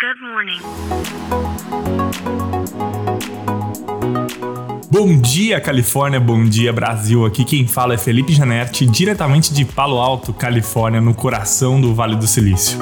Good morning. Bom dia, Califórnia. Bom dia, Brasil. Aqui quem fala é Felipe Janetti, diretamente de Palo Alto, Califórnia, no coração do Vale do Silício.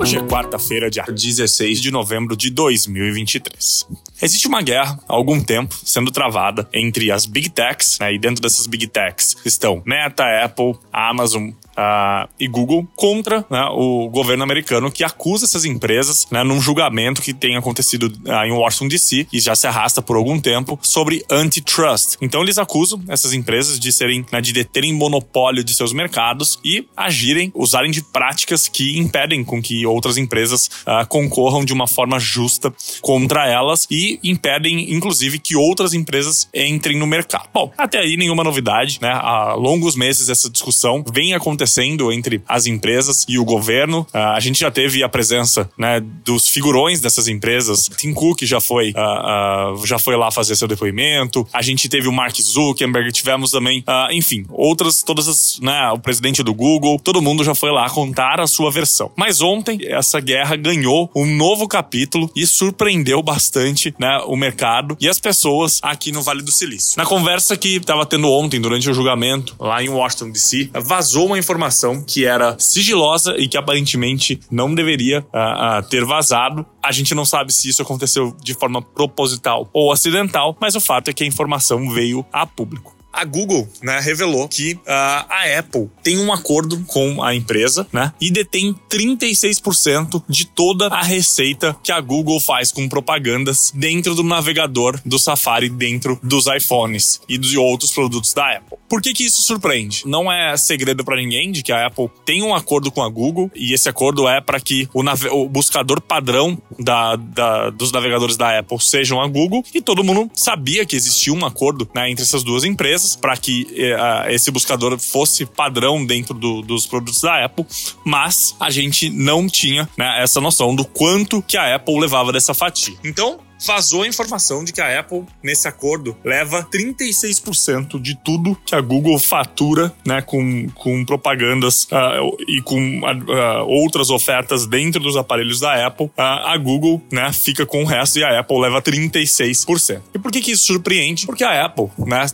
Hoje é quarta-feira, dia 16 de novembro de 2023. Existe uma guerra há algum tempo sendo travada entre as Big Techs, né, e dentro dessas Big Techs estão Meta, Apple, Amazon, Uh, e Google contra né, o governo americano que acusa essas empresas né, num julgamento que tem acontecido uh, em Washington DC e já se arrasta por algum tempo sobre antitrust. Então eles acusam essas empresas de serem, né, de deterem monopólio de seus mercados e agirem, usarem de práticas que impedem com que outras empresas uh, concorram de uma forma justa contra elas e impedem, inclusive, que outras empresas entrem no mercado. Bom, até aí nenhuma novidade, né? Há longos meses essa discussão vem acontecendo entre as empresas e o governo. Uh, a gente já teve a presença né, dos figurões dessas empresas. Tim Cook já foi, uh, uh, já foi lá fazer seu depoimento. A gente teve o Mark Zuckerberg, tivemos também, enfim, outras, todas as, né, o presidente do Google, todo mundo já foi lá contar a sua versão. Mas ontem, essa guerra ganhou um novo capítulo e surpreendeu bastante né, o mercado e as pessoas aqui no Vale do Silício. Na conversa que estava tendo ontem, durante o julgamento, lá em Washington DC, vazou uma informação que era sigilosa e que aparentemente não deveria uh, uh, ter vazado. A gente não sabe se isso aconteceu de forma proposital ou acidental, mas o fato é que a informação veio a público a Google né, revelou que uh, a Apple tem um acordo com a empresa né, e detém 36% de toda a receita que a Google faz com propagandas dentro do navegador do Safari, dentro dos iPhones e de outros produtos da Apple. Por que, que isso surpreende? Não é segredo para ninguém de que a Apple tem um acordo com a Google e esse acordo é para que o, o, buscador padrão da, da, dos navegadores da Apple sejam a Google e todo mundo sabia que existia um acordo né, entre essas duas empresas para que uh, esse buscador fosse padrão dentro do, dos produtos da Apple, mas a gente não tinha né, essa noção do quanto que a Apple levava dessa fatia. Então, vazou a informação de que a Apple, nesse acordo, leva 36% de tudo que a Google fatura, né, com, com propagandas uh, e com uh, outras ofertas dentro dos aparelhos da Apple. Uh, a Google, né, fica com o resto e a Apple leva 36%. E por que que isso surpreende? Porque a Apple, né,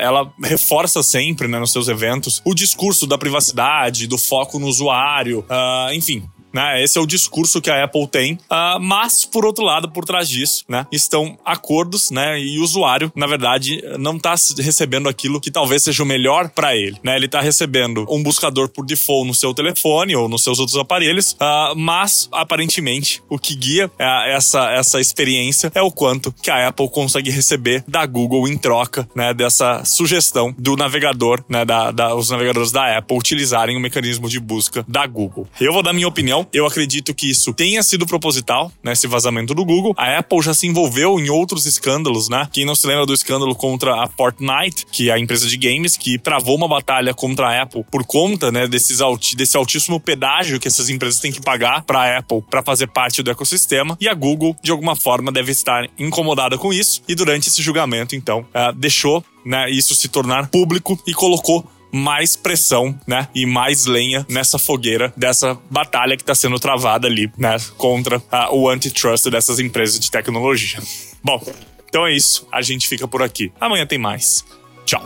ela reforça sempre, né, nos seus eventos o discurso da privacidade, do foco no usuário, enfim, né? Esse é o discurso que a Apple tem. Uh, mas, por outro lado, por trás disso, né, estão acordos, né? E o usuário, na verdade, não está recebendo aquilo que talvez seja o melhor para ele. Né? Ele está recebendo um buscador por default no seu telefone ou nos seus outros aparelhos, uh, mas aparentemente o que guia uh, essa, essa experiência é o quanto que a Apple consegue receber da Google em troca né, dessa sugestão do navegador, né, da, da, os navegadores da Apple utilizarem o mecanismo de busca da Google. Eu vou dar minha opinião eu acredito que isso tenha sido proposital, né? Esse vazamento do Google. A Apple já se envolveu em outros escândalos, né? Quem não se lembra do escândalo contra a Fortnite, que é a empresa de games, que travou uma batalha contra a Apple por conta, né, desses alti desse altíssimo pedágio que essas empresas têm que pagar para a Apple para fazer parte do ecossistema. E a Google, de alguma forma, deve estar incomodada com isso. E durante esse julgamento, então, uh, deixou né, isso se tornar público e colocou mais pressão, né? E mais lenha nessa fogueira dessa batalha que está sendo travada ali, né? Contra a, o antitrust dessas empresas de tecnologia. Bom, então é isso. A gente fica por aqui. Amanhã tem mais. Tchau.